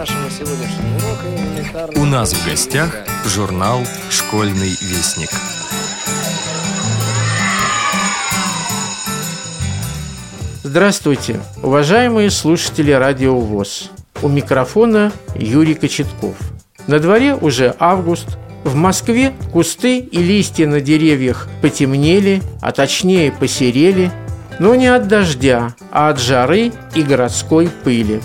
нашего сегодняшнего урока элементарно... У нас в гостях журнал «Школьный вестник». Здравствуйте, уважаемые слушатели Радио ВОЗ. У микрофона Юрий Кочетков. На дворе уже август. В Москве кусты и листья на деревьях потемнели, а точнее посерели, но не от дождя, а от жары и городской пыли.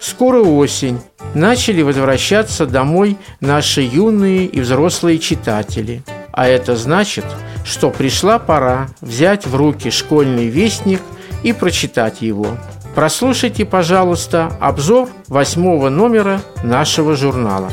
Скоро осень. Начали возвращаться домой наши юные и взрослые читатели. А это значит, что пришла пора взять в руки школьный вестник и прочитать его. Прослушайте, пожалуйста, обзор восьмого номера нашего журнала.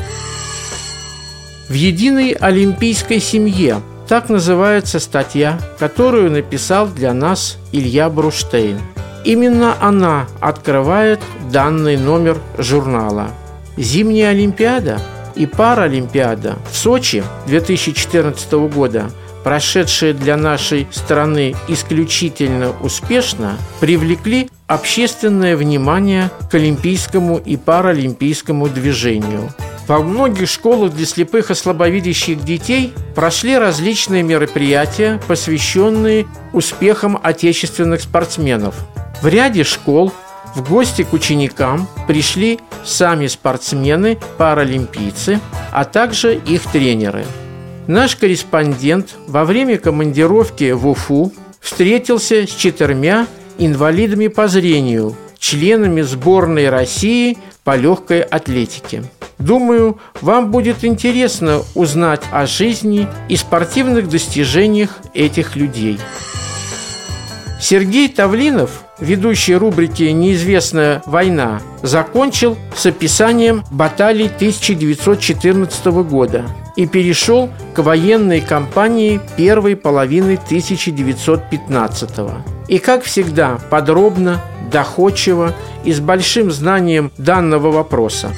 В единой олимпийской семье так называется статья, которую написал для нас Илья Бруштейн. Именно она открывает данный номер журнала. Зимняя Олимпиада и Паралимпиада в Сочи 2014 года – прошедшие для нашей страны исключительно успешно, привлекли общественное внимание к олимпийскому и паралимпийскому движению. Во многих школах для слепых и слабовидящих детей прошли различные мероприятия, посвященные успехам отечественных спортсменов. В ряде школ в гости к ученикам пришли сами спортсмены, паралимпийцы, а также их тренеры – Наш корреспондент во время командировки в Уфу встретился с четырьмя инвалидами по зрению, членами сборной России по легкой атлетике. Думаю, вам будет интересно узнать о жизни и спортивных достижениях этих людей. Сергей Тавлинов, ведущий рубрики «Неизвестная война», закончил с описанием баталий 1914 года – и перешел к военной кампании первой половины 1915 -го. И, как всегда, подробно, доходчиво и с большим знанием данного вопроса.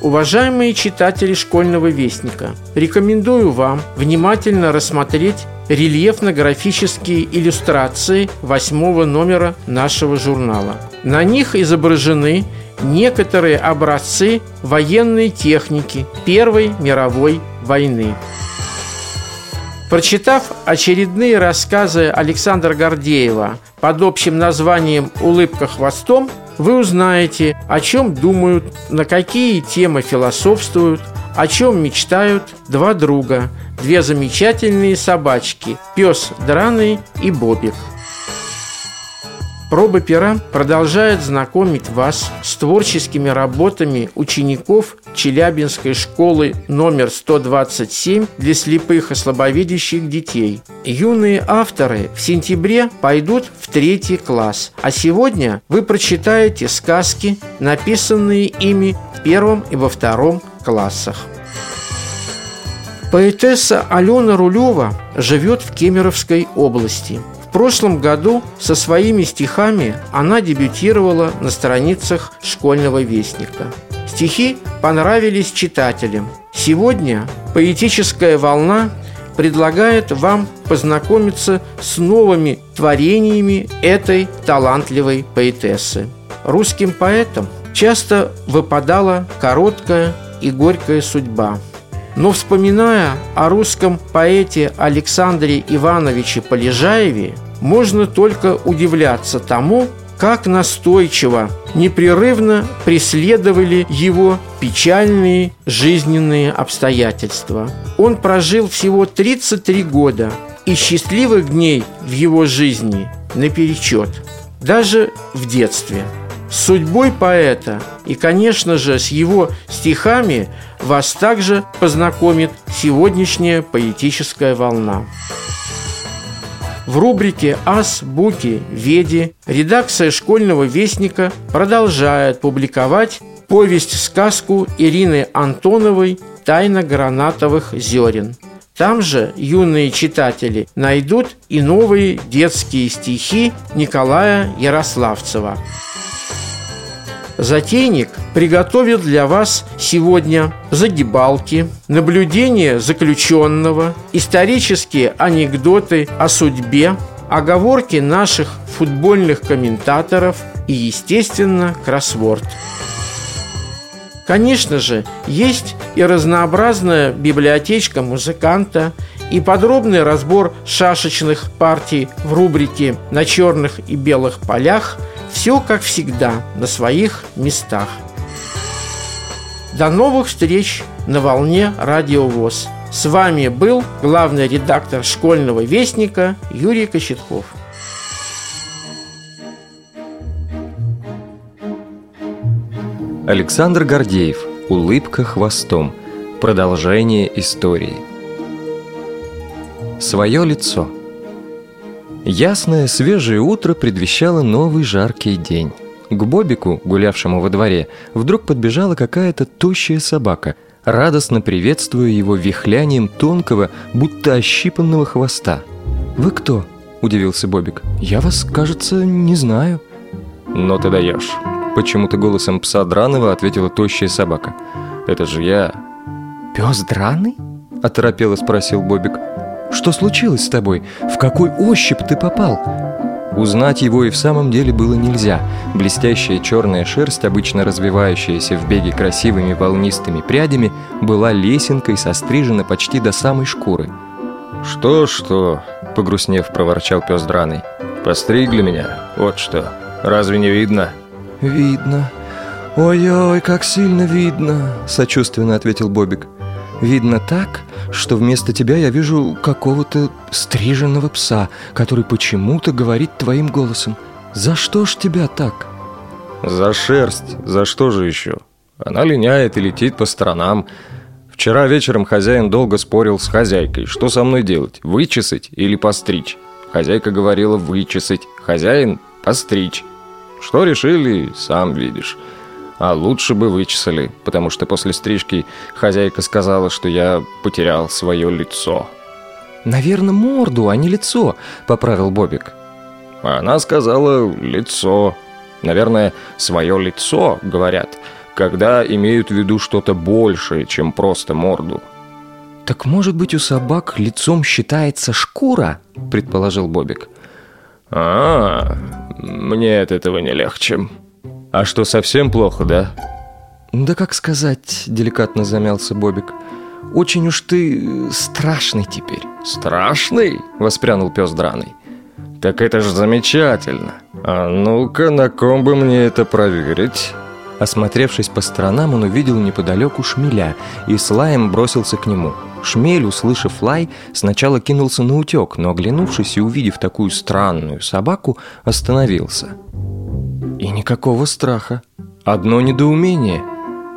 Уважаемые читатели школьного вестника, рекомендую вам внимательно рассмотреть рельефно-графические иллюстрации восьмого номера нашего журнала. На них изображены некоторые образцы военной техники Первой мировой войны. Прочитав очередные рассказы Александра Гордеева под общим названием «Улыбка хвостом», вы узнаете, о чем думают, на какие темы философствуют, о чем мечтают два друга, две замечательные собачки – пес Драный и Бобик – Проба пера продолжает знакомить вас с творческими работами учеников Челябинской школы номер 127 для слепых и слабовидящих детей. Юные авторы в сентябре пойдут в третий класс, а сегодня вы прочитаете сказки, написанные ими в первом и во втором классах. Поэтесса Алена Рулева живет в Кемеровской области – в прошлом году со своими стихами она дебютировала на страницах школьного вестника. Стихи понравились читателям. Сегодня поэтическая волна предлагает вам познакомиться с новыми творениями этой талантливой поэтессы. Русским поэтам часто выпадала короткая и горькая судьба – но вспоминая о русском поэте Александре Ивановиче Полежаеве, можно только удивляться тому, как настойчиво, непрерывно преследовали его печальные жизненные обстоятельства. Он прожил всего 33 года, и счастливых дней в его жизни наперечет, даже в детстве – с судьбой поэта и, конечно же, с его стихами вас также познакомит сегодняшняя поэтическая волна. В рубрике «Ас, Буки, Веди» редакция школьного вестника продолжает публиковать повесть-сказку Ирины Антоновой «Тайна гранатовых зерен». Там же юные читатели найдут и новые детские стихи Николая Ярославцева. Затейник приготовил для вас сегодня загибалки, наблюдения заключенного, исторические анекдоты о судьбе, оговорки наших футбольных комментаторов и, естественно, кроссворд. Конечно же, есть и разнообразная библиотечка музыканта, и подробный разбор шашечных партий в рубрике «На черных и белых полях» все, как всегда, на своих местах. До новых встреч на волне Радиовоз. С вами был главный редактор школьного вестника Юрий Кочетков. Александр Гордеев. Улыбка хвостом. Продолжение истории. Свое лицо. Ясное, свежее утро предвещало новый жаркий день. К Бобику, гулявшему во дворе, вдруг подбежала какая-то тощая собака, радостно приветствуя его вихлянием тонкого, будто ощипанного хвоста. «Вы кто?» – удивился Бобик. «Я вас, кажется, не знаю». «Но ты даешь». Почему-то голосом пса Драного ответила тощая собака. «Это же я». «Пес Драный?» – оторопело спросил Бобик. «Что случилось с тобой? В какой ощупь ты попал?» Узнать его и в самом деле было нельзя. Блестящая черная шерсть, обычно развивающаяся в беге красивыми волнистыми прядями, была лесенкой сострижена почти до самой шкуры. «Что-что?» – погрустнев, проворчал пес драный. «Постригли меня? Вот что. Разве не видно?» «Видно. Ой-ой, как сильно видно!» – сочувственно ответил Бобик. «Видно так, что вместо тебя я вижу какого-то стриженного пса, который почему-то говорит твоим голосом. За что ж тебя так?» «За шерсть. За что же еще? Она линяет и летит по сторонам. Вчера вечером хозяин долго спорил с хозяйкой, что со мной делать, вычесать или постричь. Хозяйка говорила вычесать, хозяин – постричь. Что решили, сам видишь. А лучше бы вычесали, потому что после стрижки хозяйка сказала, что я потерял свое лицо. «Наверное, морду, а не лицо», — поправил Бобик. Она сказала «лицо». Наверное, свое лицо, говорят, когда имеют в виду что-то большее, чем просто морду. «Так, может быть, у собак лицом считается шкура?» – предположил Бобик. «А, мне от этого не легче. А что, совсем плохо, да?» «Да как сказать», – деликатно замялся Бобик. «Очень уж ты страшный теперь». «Страшный?» – воспрянул пес драный. «Так это ж замечательно. А ну-ка, на ком бы мне это проверить?» Осмотревшись по сторонам, он увидел неподалеку шмеля и с лаем бросился к нему. Шмель, услышав лай, сначала кинулся на утек, но оглянувшись и увидев такую странную собаку, остановился. Никакого страха. Одно недоумение.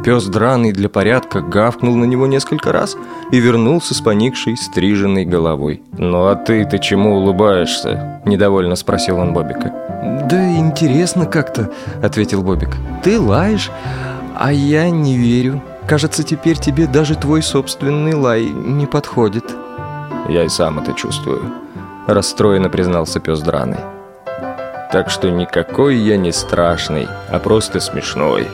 Пес драный для порядка гавкнул на него несколько раз и вернулся с поникшей, стриженной головой. «Ну а ты-то чему улыбаешься?» – недовольно спросил он Бобика. «Да интересно как-то», — ответил Бобик. «Ты лаешь, а я не верю. Кажется, теперь тебе даже твой собственный лай не подходит». «Я и сам это чувствую», — расстроенно признался пес драный. «Так что никакой я не страшный, а просто смешной.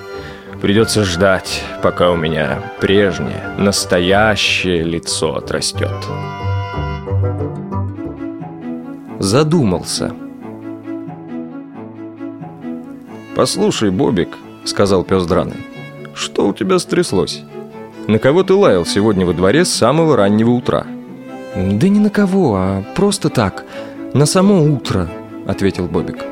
Придется ждать, пока у меня прежнее, настоящее лицо отрастет». Задумался. «Послушай, Бобик», — сказал пес драный, — «что у тебя стряслось? На кого ты лаял сегодня во дворе с самого раннего утра?» «Да не на кого, а просто так, на само утро», — ответил Бобик.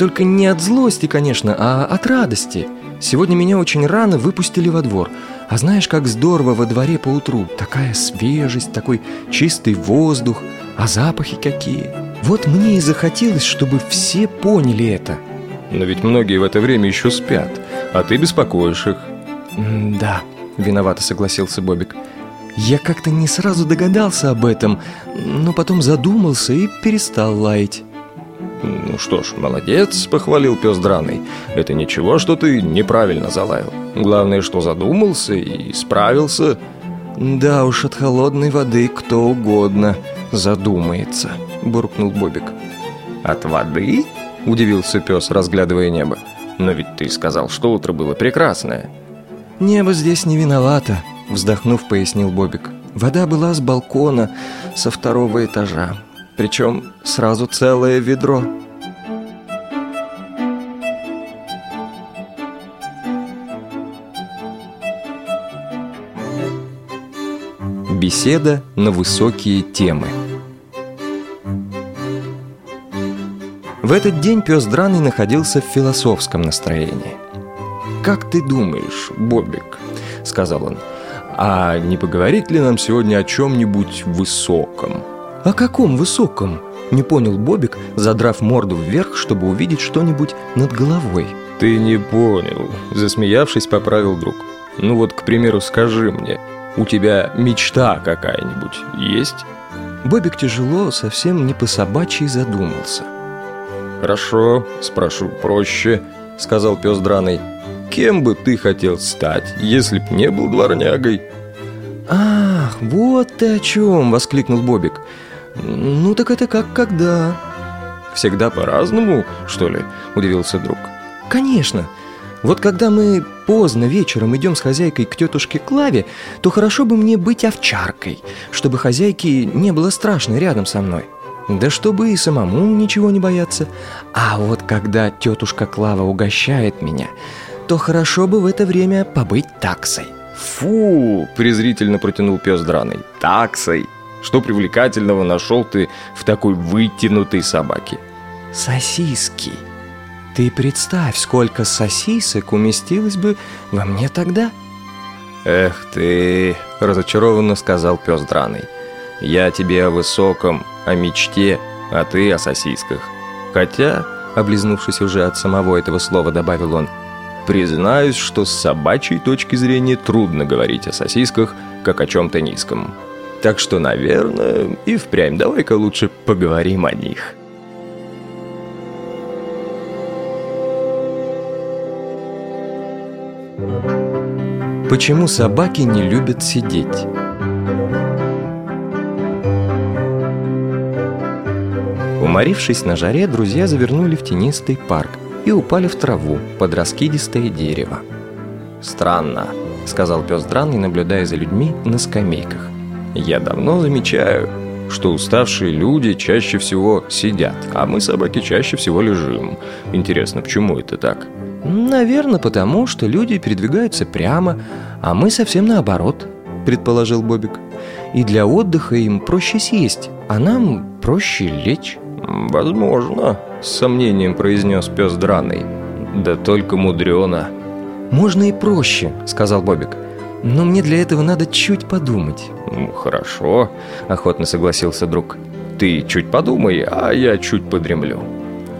«Только не от злости, конечно, а от радости. Сегодня меня очень рано выпустили во двор. А знаешь, как здорово во дворе по утру. Такая свежесть, такой чистый воздух, а запахи какие. Вот мне и захотелось, чтобы все поняли это». Но ведь многие в это время еще спят, а ты беспокоишь их. «Да», — виновато согласился Бобик. «Я как-то не сразу догадался об этом, но потом задумался и перестал лаять». «Ну что ж, молодец», — похвалил пес драный. «Это ничего, что ты неправильно залаял. Главное, что задумался и справился». «Да уж, от холодной воды кто угодно задумается», — буркнул Бобик. «От воды?» – удивился пес, разглядывая небо. «Но ведь ты сказал, что утро было прекрасное». «Небо здесь не виновато», – вздохнув, пояснил Бобик. «Вода была с балкона, со второго этажа причем сразу целое ведро. Беседа на высокие темы. В этот день пес Драный находился в философском настроении. «Как ты думаешь, Бобик?» — сказал он. «А не поговорить ли нам сегодня о чем-нибудь высоком?» «О каком высоком?» — не понял Бобик, задрав морду вверх, чтобы увидеть что-нибудь над головой. «Ты не понял», — засмеявшись, поправил друг. «Ну вот, к примеру, скажи мне, у тебя мечта какая-нибудь есть?» Бобик тяжело, совсем не по-собачьи задумался. «Хорошо, спрошу проще», — сказал пес драный. «Кем бы ты хотел стать, если б не был дворнягой?» «Ах, вот ты о чем!» — воскликнул Бобик. «Ну так это как когда?» «Всегда по-разному, что ли?» — удивился друг. «Конечно. Вот когда мы поздно вечером идем с хозяйкой к тетушке Клаве, то хорошо бы мне быть овчаркой, чтобы хозяйке не было страшно рядом со мной. Да чтобы и самому ничего не бояться. А вот когда тетушка Клава угощает меня, то хорошо бы в это время побыть таксой. «Фу!» – презрительно протянул пес драный. «Таксой! Что привлекательного нашел ты в такой вытянутой собаке?» «Сосиски!» Ты представь, сколько сосисок уместилось бы во мне тогда. Эх ты, разочарованно сказал пес драный. Я тебе о высоком, о мечте, а ты о сосисках. Хотя, облизнувшись уже от самого этого слова, добавил он, признаюсь, что с собачьей точки зрения трудно говорить о сосисках, как о чем-то низком. Так что, наверное, и впрямь давай-ка лучше поговорим о них. Почему собаки не любят сидеть? Уморившись на жаре, друзья завернули в тенистый парк и упали в траву под раскидистое дерево. «Странно», — сказал пес Дранный, наблюдая за людьми на скамейках. «Я давно замечаю, что уставшие люди чаще всего сидят, а мы, собаки, чаще всего лежим. Интересно, почему это так?» «Наверное, потому что люди передвигаются прямо, а мы совсем наоборот», — предположил Бобик. «И для отдыха им проще сесть, а нам проще лечь». «Возможно», — с сомнением произнес пес драный. «Да только мудрено». «Можно и проще», — сказал Бобик. «Но мне для этого надо чуть подумать». «Ну, хорошо», — охотно согласился друг. «Ты чуть подумай, а я чуть подремлю».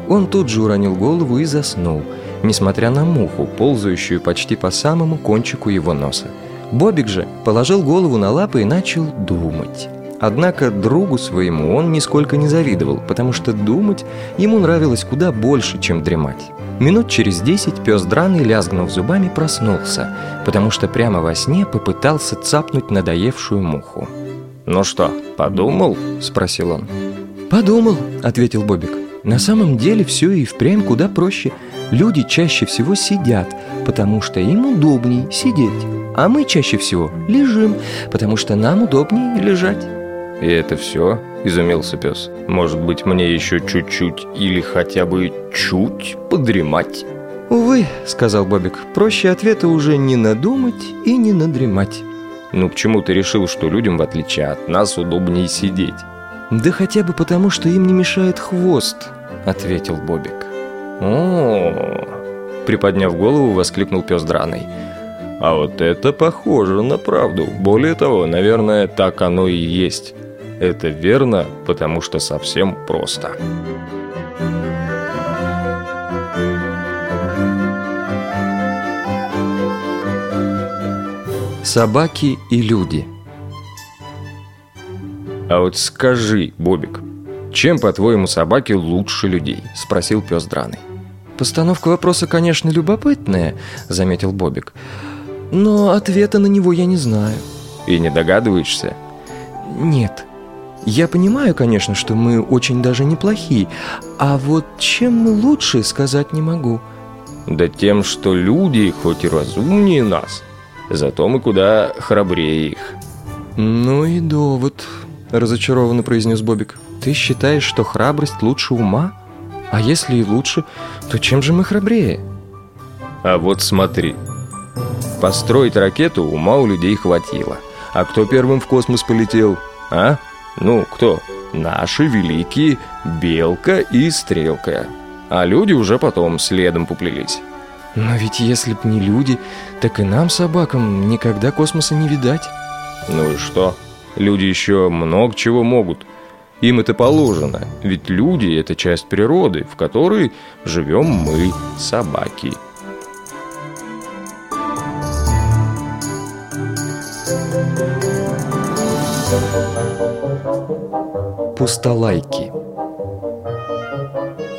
Он тут же уронил голову и заснул — несмотря на муху, ползающую почти по самому кончику его носа. Бобик же положил голову на лапы и начал думать. Однако другу своему он нисколько не завидовал, потому что думать ему нравилось куда больше, чем дремать. Минут через десять пес драный, лязгнув зубами, проснулся, потому что прямо во сне попытался цапнуть надоевшую муху. «Ну что, подумал?» – спросил он. «Подумал», – ответил Бобик. «На самом деле все и впрямь куда проще – люди чаще всего сидят, потому что им удобней сидеть, а мы чаще всего лежим, потому что нам удобнее лежать. «И это все?» – изумился пес. «Может быть, мне еще чуть-чуть или хотя бы чуть подремать?» «Увы», – сказал Бобик, – «проще ответа уже не надумать и не надремать». «Ну почему ты решил, что людям, в отличие от нас, удобнее сидеть?» «Да хотя бы потому, что им не мешает хвост», – ответил Бобик о Приподняв голову, воскликнул пес драный. А вот это похоже на правду. Более того, наверное, так оно и есть. Это верно, потому что совсем просто. Собаки и люди А вот скажи, Бобик, чем, по-твоему, собаки лучше людей? Спросил пес драный. «Постановка вопроса, конечно, любопытная», — заметил Бобик. «Но ответа на него я не знаю». «И не догадываешься?» «Нет. Я понимаю, конечно, что мы очень даже неплохие, а вот чем мы лучше, сказать не могу». «Да тем, что люди, хоть и разумнее нас, зато мы куда храбрее их». «Ну и довод», — разочарованно произнес Бобик. «Ты считаешь, что храбрость лучше ума?» А если и лучше, то чем же мы храбрее? А вот смотри. Построить ракету ума у людей хватило. А кто первым в космос полетел? А? Ну, кто? Наши великие Белка и Стрелка. А люди уже потом следом поплелись. Но ведь если б не люди, так и нам, собакам, никогда космоса не видать. Ну и что? Люди еще много чего могут. Им это положено, ведь люди – это часть природы, в которой живем мы, собаки. Пустолайки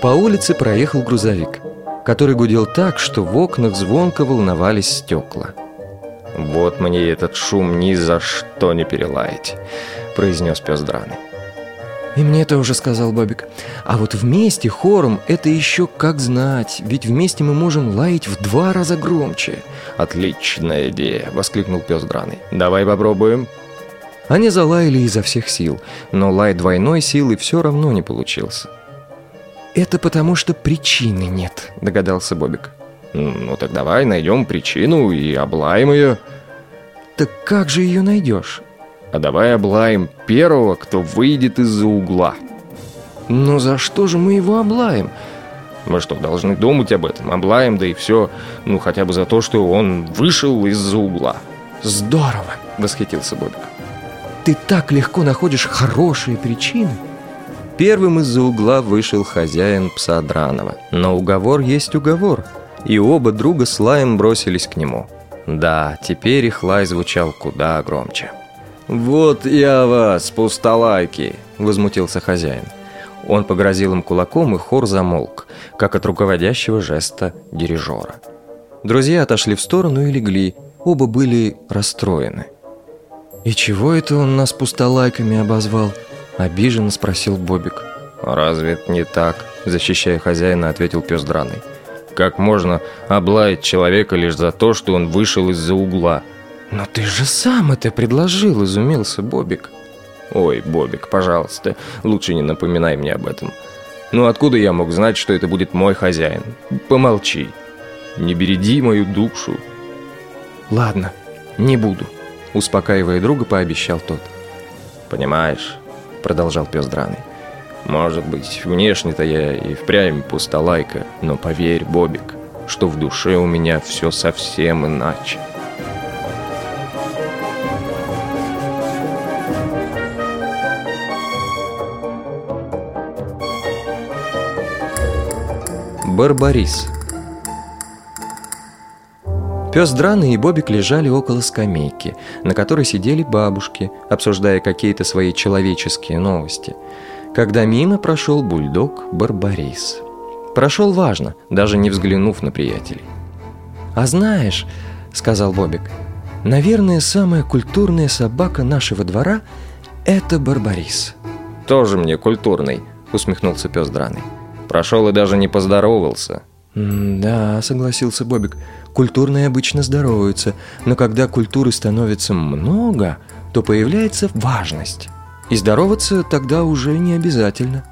По улице проехал грузовик, который гудел так, что в окнах звонко волновались стекла. «Вот мне этот шум ни за что не перелаять», – произнес пес драный. И мне тоже сказал Бобик. А вот вместе, хором, это еще как знать, ведь вместе мы можем лаять в два раза громче. Отличная идея, воскликнул пес драный. Давай попробуем. Они залаяли изо всех сил, но лай двойной силы все равно не получился. «Это потому, что причины нет», — догадался Бобик. «Ну так давай найдем причину и облаем ее». «Так как же ее найдешь?» А давай облаем первого, кто выйдет из-за угла. Но за что же мы его облаем? Мы что, должны думать об этом? Облаем, да и все. Ну, хотя бы за то, что он вышел из-за угла. Здорово, восхитился Бобик. Ты так легко находишь хорошие причины. Первым из-за угла вышел хозяин пса Дранова. Но уговор есть уговор. И оба друга с лаем бросились к нему. Да, теперь их лай звучал куда громче. «Вот я вас, пустолайки!» – возмутился хозяин. Он погрозил им кулаком, и хор замолк, как от руководящего жеста дирижера. Друзья отошли в сторону и легли, оба были расстроены. «И чего это он нас пустолайками обозвал?» – обиженно спросил Бобик. «Разве это не так?» – защищая хозяина, ответил пес драный. «Как можно облаять человека лишь за то, что он вышел из-за угла?» «Но ты же сам это предложил», — изумился Бобик. «Ой, Бобик, пожалуйста, лучше не напоминай мне об этом. Ну откуда я мог знать, что это будет мой хозяин? Помолчи. Не береди мою душу». «Ладно, не буду», — успокаивая друга, пообещал тот. «Понимаешь», — продолжал пес драный, «может быть, внешне-то я и впрямь пустолайка, но поверь, Бобик, что в душе у меня все совсем иначе». Барбарис Пес Драный и Бобик лежали около скамейки, на которой сидели бабушки, обсуждая какие-то свои человеческие новости. Когда мимо прошел бульдог Барбарис. Прошел важно, даже не взглянув на приятелей. «А знаешь, — сказал Бобик, — наверное, самая культурная собака нашего двора — это Барбарис». «Тоже мне культурный», — усмехнулся пес Драный. Прошел и даже не поздоровался. «Да», — согласился Бобик, — «культурные обычно здороваются, но когда культуры становится много, то появляется важность. И здороваться тогда уже не обязательно».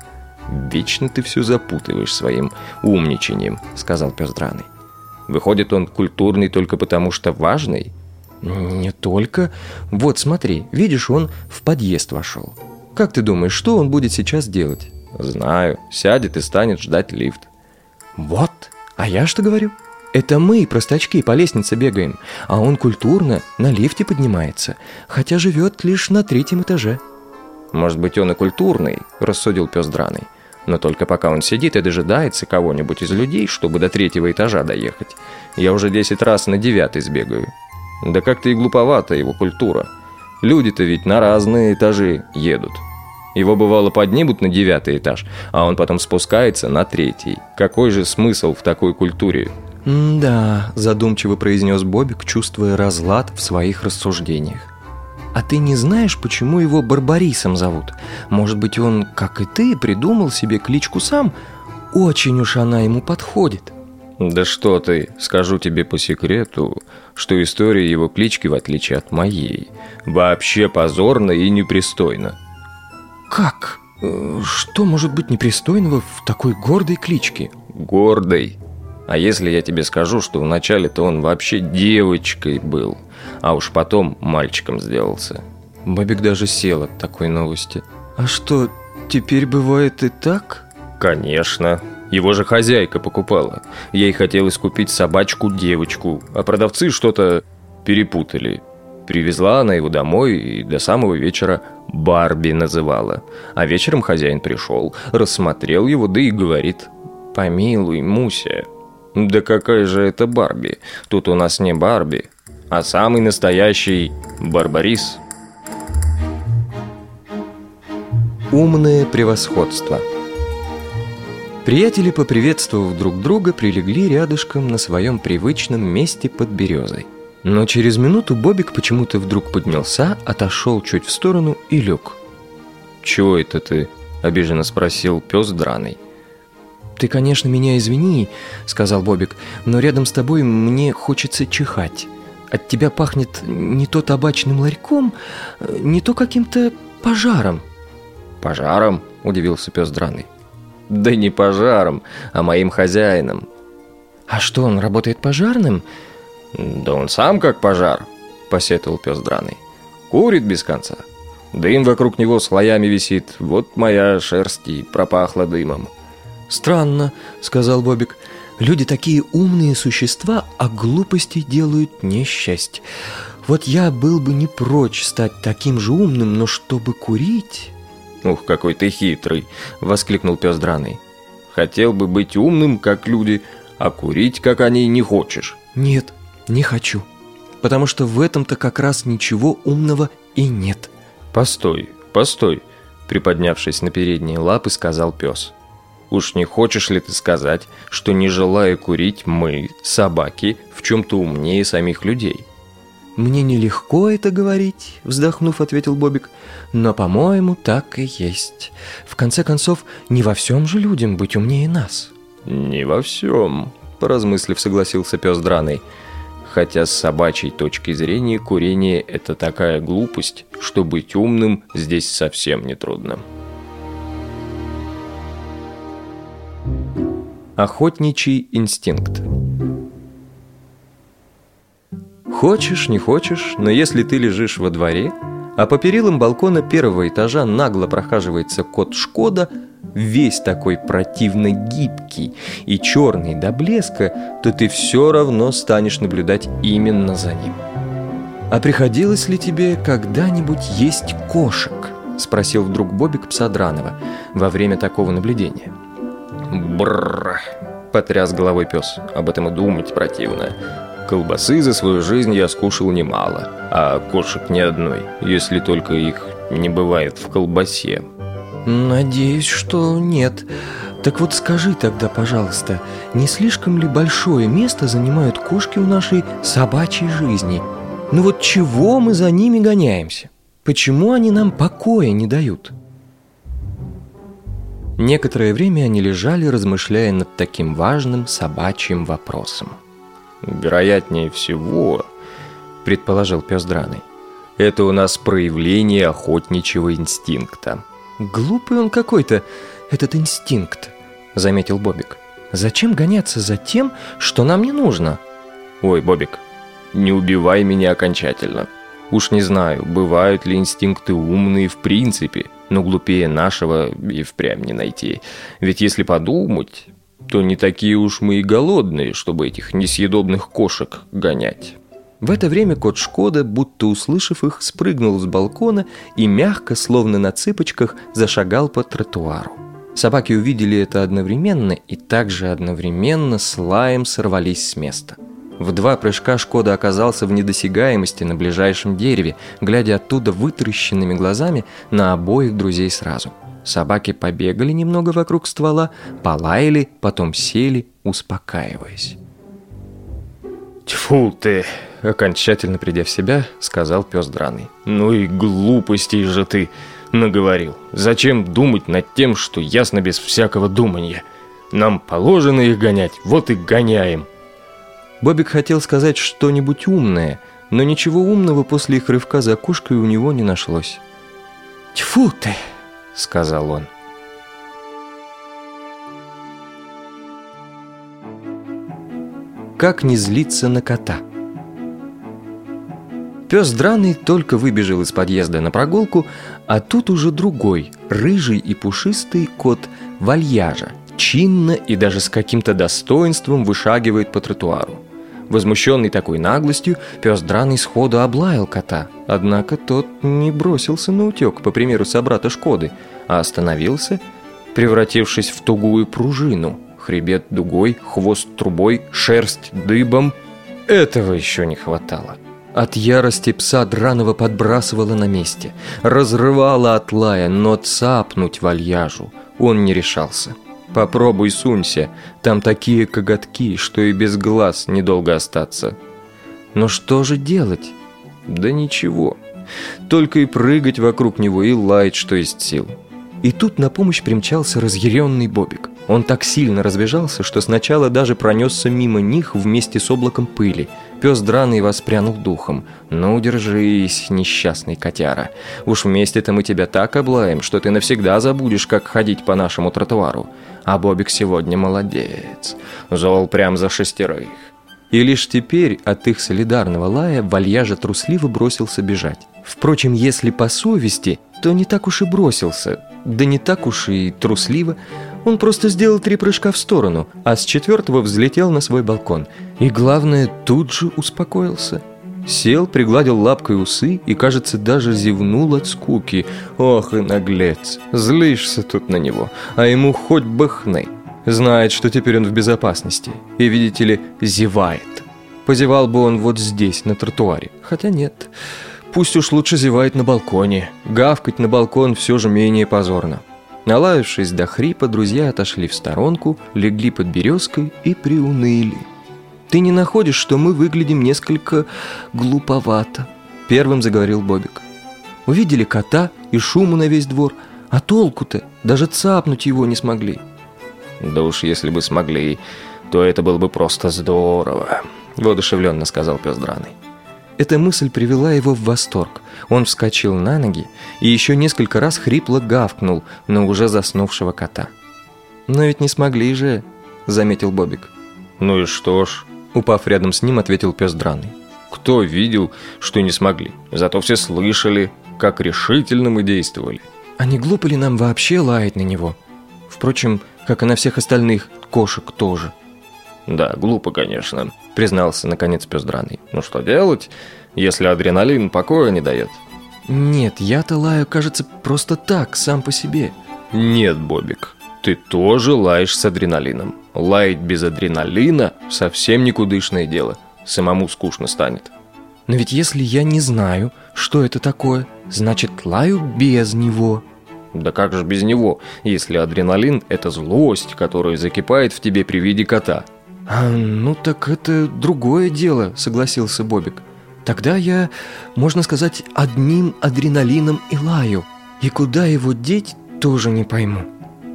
«Вечно ты все запутываешь своим умничанием», — сказал пес драный. «Выходит, он культурный только потому, что важный?» «Не только. Вот смотри, видишь, он в подъезд вошел. Как ты думаешь, что он будет сейчас делать?» Знаю. Сядет и станет ждать лифт. Вот. А я что говорю? Это мы, простачки, по лестнице бегаем, а он культурно на лифте поднимается, хотя живет лишь на третьем этаже. Может быть, он и культурный, рассудил пес драный. Но только пока он сидит и дожидается кого-нибудь из людей, чтобы до третьего этажа доехать. Я уже десять раз на девятый сбегаю. Да как-то и глуповата его культура. Люди-то ведь на разные этажи едут. Его бывало поднимут на девятый этаж, а он потом спускается на третий. Какой же смысл в такой культуре? «Да», – задумчиво произнес Бобик, чувствуя разлад в своих рассуждениях. «А ты не знаешь, почему его Барбарисом зовут? Может быть, он, как и ты, придумал себе кличку сам? Очень уж она ему подходит». «Да что ты, скажу тебе по секрету, что история его клички, в отличие от моей, вообще позорна и непристойна». Как? Э, что может быть непристойного в такой гордой кличке? Гордой? А если я тебе скажу, что вначале-то он вообще девочкой был, а уж потом мальчиком сделался?» Бобик даже сел от такой новости. «А что, теперь бывает и так?» «Конечно. Его же хозяйка покупала. Ей хотелось купить собачку-девочку, а продавцы что-то перепутали. Привезла она его домой и до самого вечера Барби называла. А вечером хозяин пришел, рассмотрел его, да и говорит, «Помилуй, Муся». «Да какая же это Барби? Тут у нас не Барби, а самый настоящий Барбарис». Умное превосходство Приятели, поприветствовав друг друга, прилегли рядышком на своем привычном месте под березой. Но через минуту Бобик почему-то вдруг поднялся, отошел чуть в сторону и лег. «Чего это ты?» – обиженно спросил пес драный. «Ты, конечно, меня извини», – сказал Бобик, «но рядом с тобой мне хочется чихать. От тебя пахнет не то табачным ларьком, не то каким-то пожаром». «Пожаром?» – удивился пес драный. «Да не пожаром, а моим хозяином». «А что, он работает пожарным?» «Да он сам как пожар», — посетовал пес драный. «Курит без конца. Дым вокруг него слоями висит. Вот моя шерсть и пропахла дымом». «Странно», — сказал Бобик. «Люди такие умные существа, а глупости делают несчастье. Вот я был бы не прочь стать таким же умным, но чтобы курить...» «Ух, какой ты хитрый!» — воскликнул пес драный. «Хотел бы быть умным, как люди, а курить, как они, не хочешь». «Нет, не хочу, потому что в этом-то как раз ничего умного и нет. Постой, постой, приподнявшись на передние лапы, сказал пес. Уж не хочешь ли ты сказать, что не желая курить мы, собаки, в чем-то умнее самих людей? «Мне нелегко это говорить», — вздохнув, ответил Бобик. «Но, по-моему, так и есть. В конце концов, не во всем же людям быть умнее нас». «Не во всем», — поразмыслив, согласился пес драный хотя с собачьей точки зрения курение – это такая глупость, что быть умным здесь совсем не трудно. Охотничий инстинкт Хочешь, не хочешь, но если ты лежишь во дворе, а по перилам балкона первого этажа нагло прохаживается кот Шкода – весь такой противно гибкий и черный до блеска, то ты все равно станешь наблюдать именно за ним. «А приходилось ли тебе когда-нибудь есть кошек?» – спросил вдруг Бобик Псадранова во время такого наблюдения. «Брррр!» – потряс головой пес. «Об этом и думать противно. Колбасы за свою жизнь я скушал немало, а кошек ни одной, если только их не бывает в колбасе». «Надеюсь, что нет. Так вот скажи тогда, пожалуйста, не слишком ли большое место занимают кошки в нашей собачьей жизни? Ну вот чего мы за ними гоняемся? Почему они нам покоя не дают?» Некоторое время они лежали, размышляя над таким важным собачьим вопросом. «Вероятнее всего», — предположил пес Драный, — «это у нас проявление охотничьего инстинкта». «Глупый он какой-то, этот инстинкт», — заметил Бобик. «Зачем гоняться за тем, что нам не нужно?» «Ой, Бобик, не убивай меня окончательно. Уж не знаю, бывают ли инстинкты умные в принципе, но глупее нашего и впрямь не найти. Ведь если подумать, то не такие уж мы и голодные, чтобы этих несъедобных кошек гонять». В это время кот Шкода, будто услышав их, спрыгнул с балкона и мягко, словно на цыпочках, зашагал по тротуару. Собаки увидели это одновременно и также одновременно с лаем сорвались с места. В два прыжка Шкода оказался в недосягаемости на ближайшем дереве, глядя оттуда вытращенными глазами на обоих друзей сразу. Собаки побегали немного вокруг ствола, полаяли, потом сели, успокаиваясь. «Тьфу ты!» Окончательно придя в себя, сказал пес драный. «Ну и глупостей же ты наговорил. Зачем думать над тем, что ясно без всякого думания? Нам положено их гонять, вот и гоняем». Бобик хотел сказать что-нибудь умное, но ничего умного после их рывка за кошкой у него не нашлось. «Тьфу ты!» — сказал он. как не злиться на кота. Пес драный только выбежал из подъезда на прогулку, а тут уже другой, рыжий и пушистый кот Вальяжа, чинно и даже с каким-то достоинством вышагивает по тротуару. Возмущенный такой наглостью, пес драный сходу облаял кота. Однако тот не бросился на утек, по примеру собрата Шкоды, а остановился, превратившись в тугую пружину. Хребет дугой, хвост трубой, шерсть дыбом. Этого еще не хватало. От ярости пса драного подбрасывала на месте, разрывала от лая, но цапнуть вальяжу он не решался. Попробуй сунься, там такие коготки, что и без глаз недолго остаться. Но что же делать? Да ничего. Только и прыгать вокруг него и лаять, что есть сил. И тут на помощь примчался разъяренный Бобик. Он так сильно разбежался, что сначала даже пронесся мимо них вместе с облаком пыли. Пес драный воспрянул духом. «Ну, держись, несчастный котяра. Уж вместе-то мы тебя так облаем, что ты навсегда забудешь, как ходить по нашему тротуару. А Бобик сегодня молодец. Зол прям за шестерых». И лишь теперь от их солидарного лая вальяжа трусливо бросился бежать. Впрочем, если по совести, то не так уж и бросился, да не так уж и трусливо. Он просто сделал три прыжка в сторону, а с четвертого взлетел на свой балкон. И главное, тут же успокоился. Сел, пригладил лапкой усы и, кажется, даже зевнул от скуки. Ох и наглец, злишься тут на него, а ему хоть бы хны. Знает, что теперь он в безопасности. И, видите ли, зевает. Позевал бы он вот здесь, на тротуаре. Хотя нет, пусть уж лучше зевает на балконе. Гавкать на балкон все же менее позорно. Налаявшись до хрипа, друзья отошли в сторонку, легли под березкой и приуныли. «Ты не находишь, что мы выглядим несколько глуповато?» Первым заговорил Бобик. «Увидели кота и шуму на весь двор, а толку-то? Даже цапнуть его не смогли». «Да уж если бы смогли, то это было бы просто здорово», — воодушевленно сказал пес драный. Эта мысль привела его в восторг. Он вскочил на ноги и еще несколько раз хрипло гавкнул на уже заснувшего кота. «Но ведь не смогли же», — заметил Бобик. «Ну и что ж», — упав рядом с ним, ответил пес драный. «Кто видел, что не смогли? Зато все слышали, как решительно мы действовали». «А не глупо ли нам вообще лаять на него? Впрочем, как и на всех остальных кошек тоже». «Да, глупо, конечно», — признался наконец пес драный. «Ну что делать, если адреналин покоя не дает?» «Нет, я-то лаю, кажется, просто так, сам по себе». «Нет, Бобик, ты тоже лаешь с адреналином. Лаять без адреналина – совсем никудышное дело. Самому скучно станет». «Но ведь если я не знаю, что это такое, значит, лаю без него». Да как же без него, если адреналин – это злость, которая закипает в тебе при виде кота – «А, ну так это другое дело», — согласился Бобик. «Тогда я, можно сказать, одним адреналином и лаю. И куда его деть, тоже не пойму.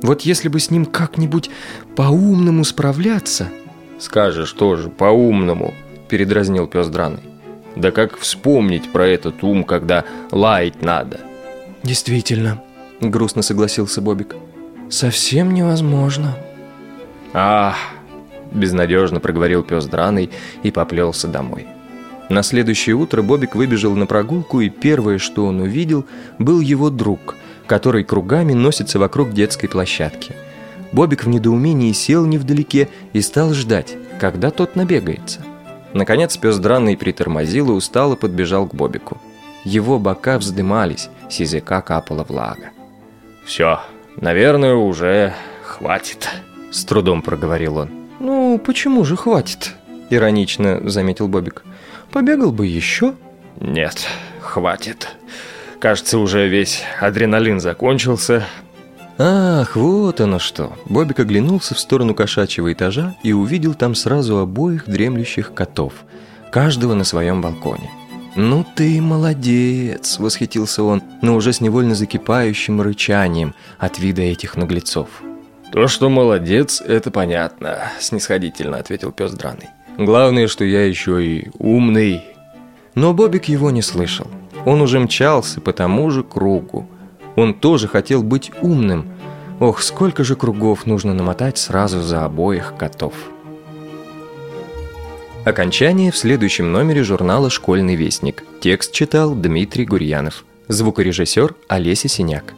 Вот если бы с ним как-нибудь по-умному справляться...» «Скажешь тоже по-умному», — передразнил пес драный. «Да как вспомнить про этот ум, когда лаять надо?» «Действительно», — грустно согласился Бобик. «Совсем невозможно». «Ах!» Безнадежно проговорил пес драный и поплелся домой. На следующее утро Бобик выбежал на прогулку, и первое, что он увидел, был его друг, который кругами носится вокруг детской площадки. Бобик в недоумении сел невдалеке и стал ждать, когда тот набегается. Наконец пес драный притормозил и устало подбежал к Бобику. Его бока вздымались, с языка капала влага. «Все, наверное, уже хватит», — с трудом проговорил он. «Ну, почему же хватит?» – иронично заметил Бобик. «Побегал бы еще?» «Нет, хватит. Кажется, уже весь адреналин закончился». «Ах, вот оно что!» Бобик оглянулся в сторону кошачьего этажа и увидел там сразу обоих дремлющих котов, каждого на своем балконе. «Ну ты молодец!» – восхитился он, но уже с невольно закипающим рычанием от вида этих наглецов. «То, что молодец, это понятно», — снисходительно ответил пес драный. «Главное, что я еще и умный». Но Бобик его не слышал. Он уже мчался по тому же кругу. Он тоже хотел быть умным. Ох, сколько же кругов нужно намотать сразу за обоих котов. Окончание в следующем номере журнала «Школьный вестник». Текст читал Дмитрий Гурьянов. Звукорежиссер Олеся Синяк.